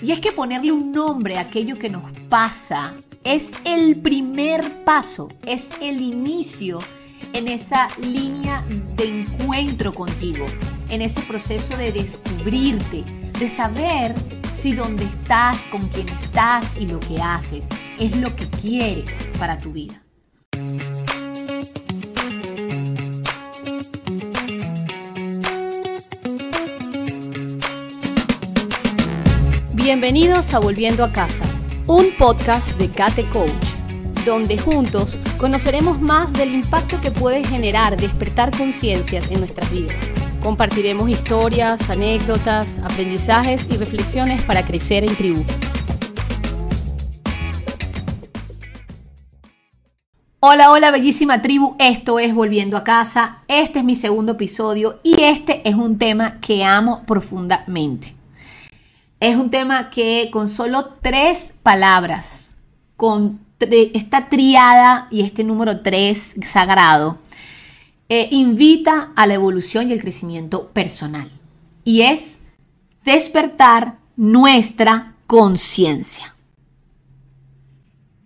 Y es que ponerle un nombre a aquello que nos pasa es el primer paso, es el inicio en esa línea de encuentro contigo, en ese proceso de descubrirte, de saber si donde estás, con quién estás y lo que haces es lo que quieres para tu vida. Bienvenidos a Volviendo a Casa, un podcast de Kate Coach, donde juntos conoceremos más del impacto que puede generar despertar conciencias en nuestras vidas. Compartiremos historias, anécdotas, aprendizajes y reflexiones para crecer en tribu. Hola, hola bellísima tribu, esto es Volviendo a casa, este es mi segundo episodio y este es un tema que amo profundamente. Es un tema que con solo tres palabras, con esta triada y este número tres sagrado, eh, invita a la evolución y el crecimiento personal. Y es despertar nuestra conciencia.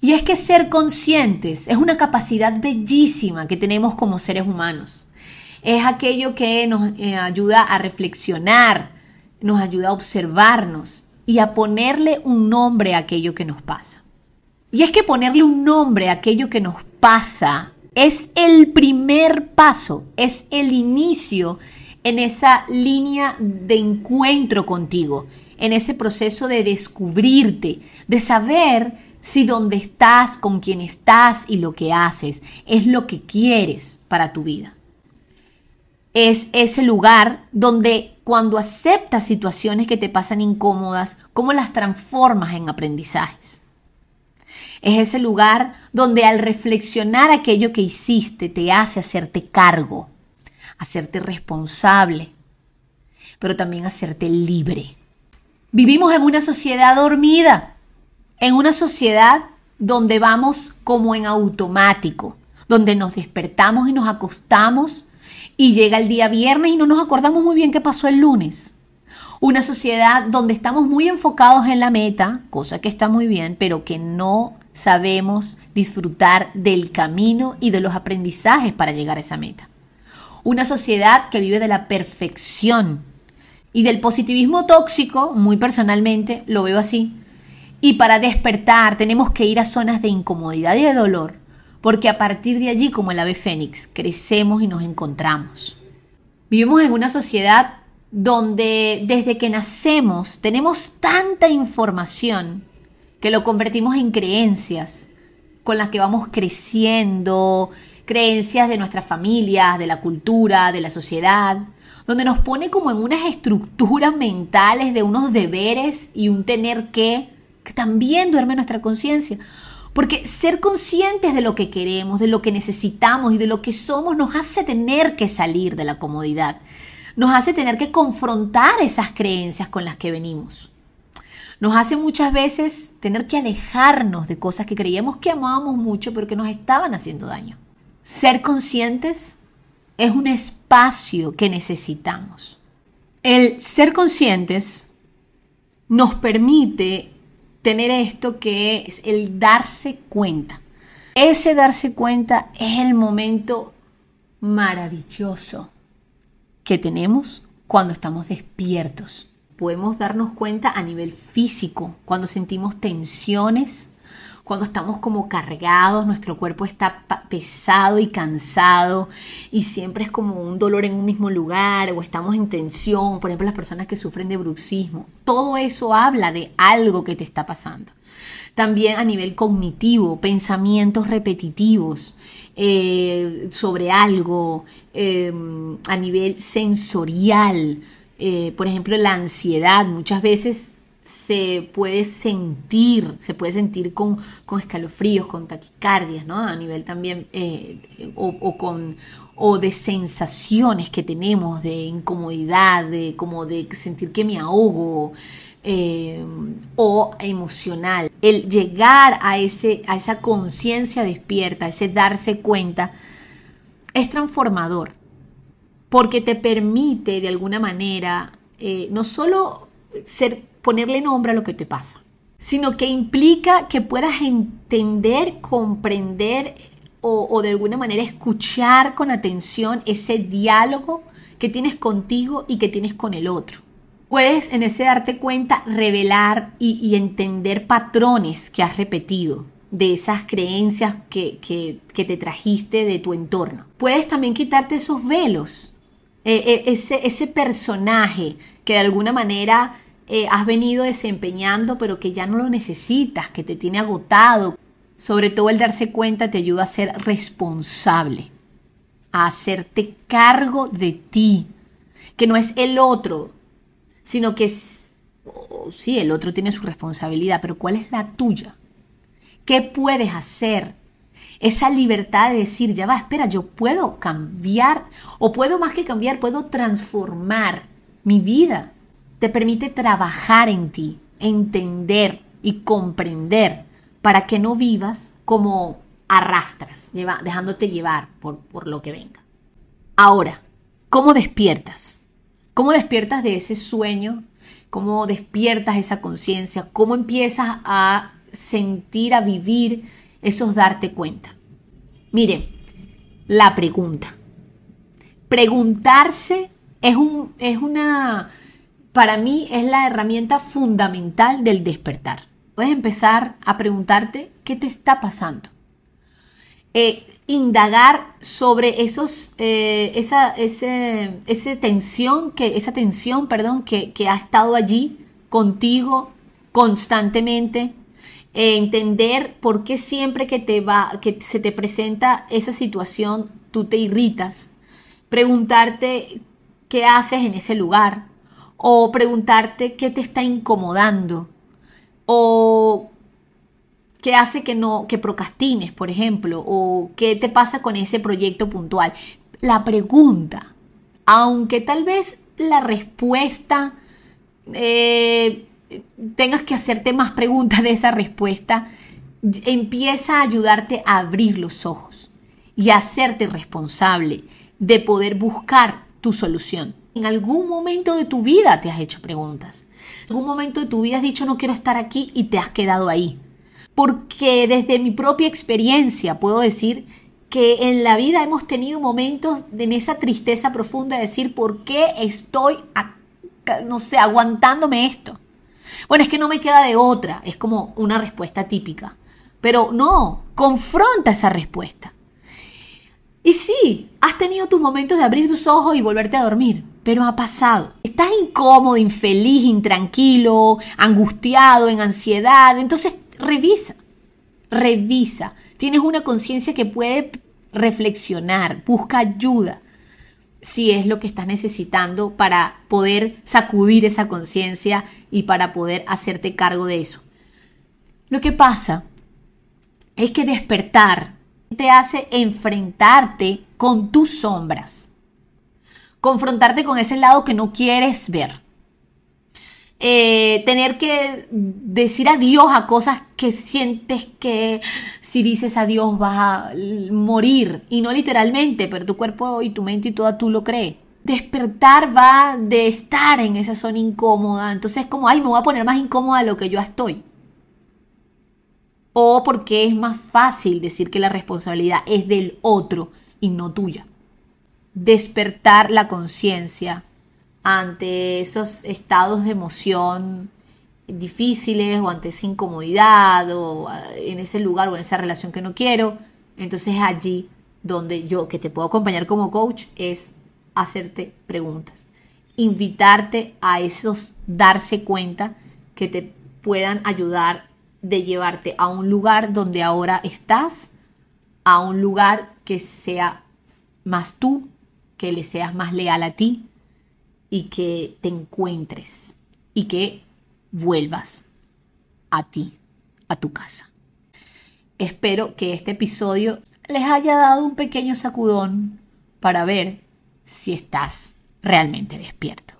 Y es que ser conscientes es una capacidad bellísima que tenemos como seres humanos. Es aquello que nos eh, ayuda a reflexionar, nos ayuda a observarnos y a ponerle un nombre a aquello que nos pasa. Y es que ponerle un nombre a aquello que nos pasa es el primer paso, es el inicio en esa línea de encuentro contigo, en ese proceso de descubrirte, de saber si donde estás, con quién estás y lo que haces es lo que quieres para tu vida. Es ese lugar donde cuando aceptas situaciones que te pasan incómodas, cómo las transformas en aprendizajes. Es ese lugar donde al reflexionar aquello que hiciste te hace hacerte cargo, hacerte responsable, pero también hacerte libre. Vivimos en una sociedad dormida, en una sociedad donde vamos como en automático, donde nos despertamos y nos acostamos y llega el día viernes y no nos acordamos muy bien qué pasó el lunes. Una sociedad donde estamos muy enfocados en la meta, cosa que está muy bien, pero que no sabemos disfrutar del camino y de los aprendizajes para llegar a esa meta. Una sociedad que vive de la perfección y del positivismo tóxico, muy personalmente lo veo así. Y para despertar tenemos que ir a zonas de incomodidad y de dolor porque a partir de allí, como el ave fénix, crecemos y nos encontramos. Vivimos en una sociedad donde desde que nacemos tenemos tanta información que lo convertimos en creencias con las que vamos creciendo, creencias de nuestras familias, de la cultura, de la sociedad, donde nos pone como en unas estructuras mentales de unos deberes y un tener que, que también duerme nuestra conciencia. Porque ser conscientes de lo que queremos, de lo que necesitamos y de lo que somos nos hace tener que salir de la comodidad. Nos hace tener que confrontar esas creencias con las que venimos. Nos hace muchas veces tener que alejarnos de cosas que creíamos que amábamos mucho pero que nos estaban haciendo daño. Ser conscientes es un espacio que necesitamos. El ser conscientes nos permite tener esto que es el darse cuenta. Ese darse cuenta es el momento maravilloso que tenemos cuando estamos despiertos. Podemos darnos cuenta a nivel físico, cuando sentimos tensiones, cuando estamos como cargados, nuestro cuerpo está pesado y cansado y siempre es como un dolor en un mismo lugar o estamos en tensión, por ejemplo las personas que sufren de bruxismo, todo eso habla de algo que te está pasando. También a nivel cognitivo, pensamientos repetitivos eh, sobre algo, eh, a nivel sensorial, eh, por ejemplo la ansiedad, muchas veces se puede sentir, se puede sentir con, escalofríos, con taquicardias, ¿no? A nivel también, eh, o, con, o de sensaciones que tenemos de incomodidad, de como de sentir que me ahogo, eh, o emocional. El llegar a, ese, a esa conciencia despierta, ese darse cuenta, es transformador, porque te permite de alguna manera eh, no solo ser ponerle nombre a lo que te pasa, sino que implica que puedas entender, comprender o, de alguna manera escuchar con atención ese diálogo que tienes contigo y que tienes con el otro. Puedes en ese darte cuenta revelar y, entender patrones que has repetido de esas creencias que, te trajiste de tu entorno. Puedes también quitarte esos velos, e, e, ese, ese, personaje que de alguna manera eh, has venido desempeñando pero que ya no lo necesitas, que te tiene agotado. Sobre todo el darse cuenta te ayuda a ser responsable, a hacerte cargo de ti, que no es el otro, sino que sí, el otro tiene su responsabilidad, pero ¿cuál es la tuya? ¿Qué puedes hacer? Esa libertad de decir, ya va, espera, yo puedo cambiar o puedo más que cambiar, puedo transformar mi vida. Te permite trabajar en ti, entender y comprender para que no vivas como arrastras, dejándote llevar por, por lo que venga. Ahora, ¿cómo despiertas? ¿Cómo despiertas de ese sueño? ¿Cómo despiertas esa conciencia? ¿Cómo empiezas a sentir, a vivir esos darte cuenta? Mire, la pregunta. Preguntarse es, un, es una, para mí es la herramienta fundamental del despertar. Puedes empezar a preguntarte qué te está pasando. Eh, indagar sobre esos, eh, esa, ese, tensión que, esa tensión, perdón, que, ha estado allí contigo constantemente, eh, entender por qué siempre que te va, que se te presenta esa situación, tú te irritas, preguntarte qué haces en ese lugar, o preguntarte qué te está incomodando, o ¿Qué hace que no, que procrastines, por ejemplo? ¿O qué te pasa con ese proyecto puntual? La pregunta, aunque tal vez la respuesta eh, tengas que hacerte más preguntas de esa respuesta, empieza a ayudarte a abrir los ojos y a hacerte responsable de poder buscar tu solución. En algún momento de tu vida te has hecho preguntas. En algún momento de tu vida has dicho no quiero estar aquí y te has quedado ahí porque desde mi propia experiencia puedo decir que en la vida hemos tenido momentos en esa tristeza profunda de decir, ¿por qué estoy, no sé, aguantándome esto? Bueno, es que no me queda de otra, es como una respuesta típica. Pero no, confronta esa respuesta. Y sí, has tenido tus momentos de abrir tus ojos y volverte a dormir, pero ha pasado. Estás incómodo, infeliz, intranquilo, angustiado, en ansiedad. Entonces revisa, revisa. Tienes una conciencia que puede reflexionar, busca ayuda si es lo que estás necesitando para poder sacudir esa conciencia y para poder hacerte cargo de eso. Lo que pasa es que despertar te hace enfrentarte con tus sombras, confrontarte con ese lado que no quieres ver. Eh, tener que decir adiós a cosas que sientes que si dices adiós vas a morir, y no literalmente, pero tu cuerpo y tu mente y toda tú lo crees. Despertar va de estar en esa zona incómoda, entonces es como, ay, me voy a poner más incómoda de lo que yo estoy. O porque es más fácil decir que la responsabilidad es del otro y no tuya. Despertar la conciencia ante esos estados de emoción difíciles o ante esa incomodidad o eh, en ese lugar o en esa relación que no quiero. Entonces allí donde yo que te puedo acompañar como coach es hacerte preguntas, invitarte a esos darse cuenta que te puedan ayudar de llevarte a un lugar donde ahora estás, a un lugar que sea más tú, que le seas más leal a ti, y que te encuentres y que vuelvas a ti, a tu casa. Espero que este episodio les haya dado un pequeño sacudón para ver si estás realmente despierto.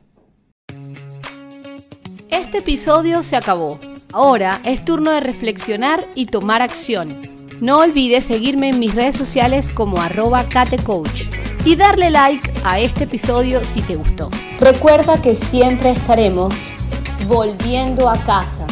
Este episodio se acabó. Ahora es turno de reflexionar y tomar acción. No olvides seguirme en mis redes sociales como arroba catecoach y darle like a este episodio si te gustó. Recuerda que siempre estaremos Volviendo a casa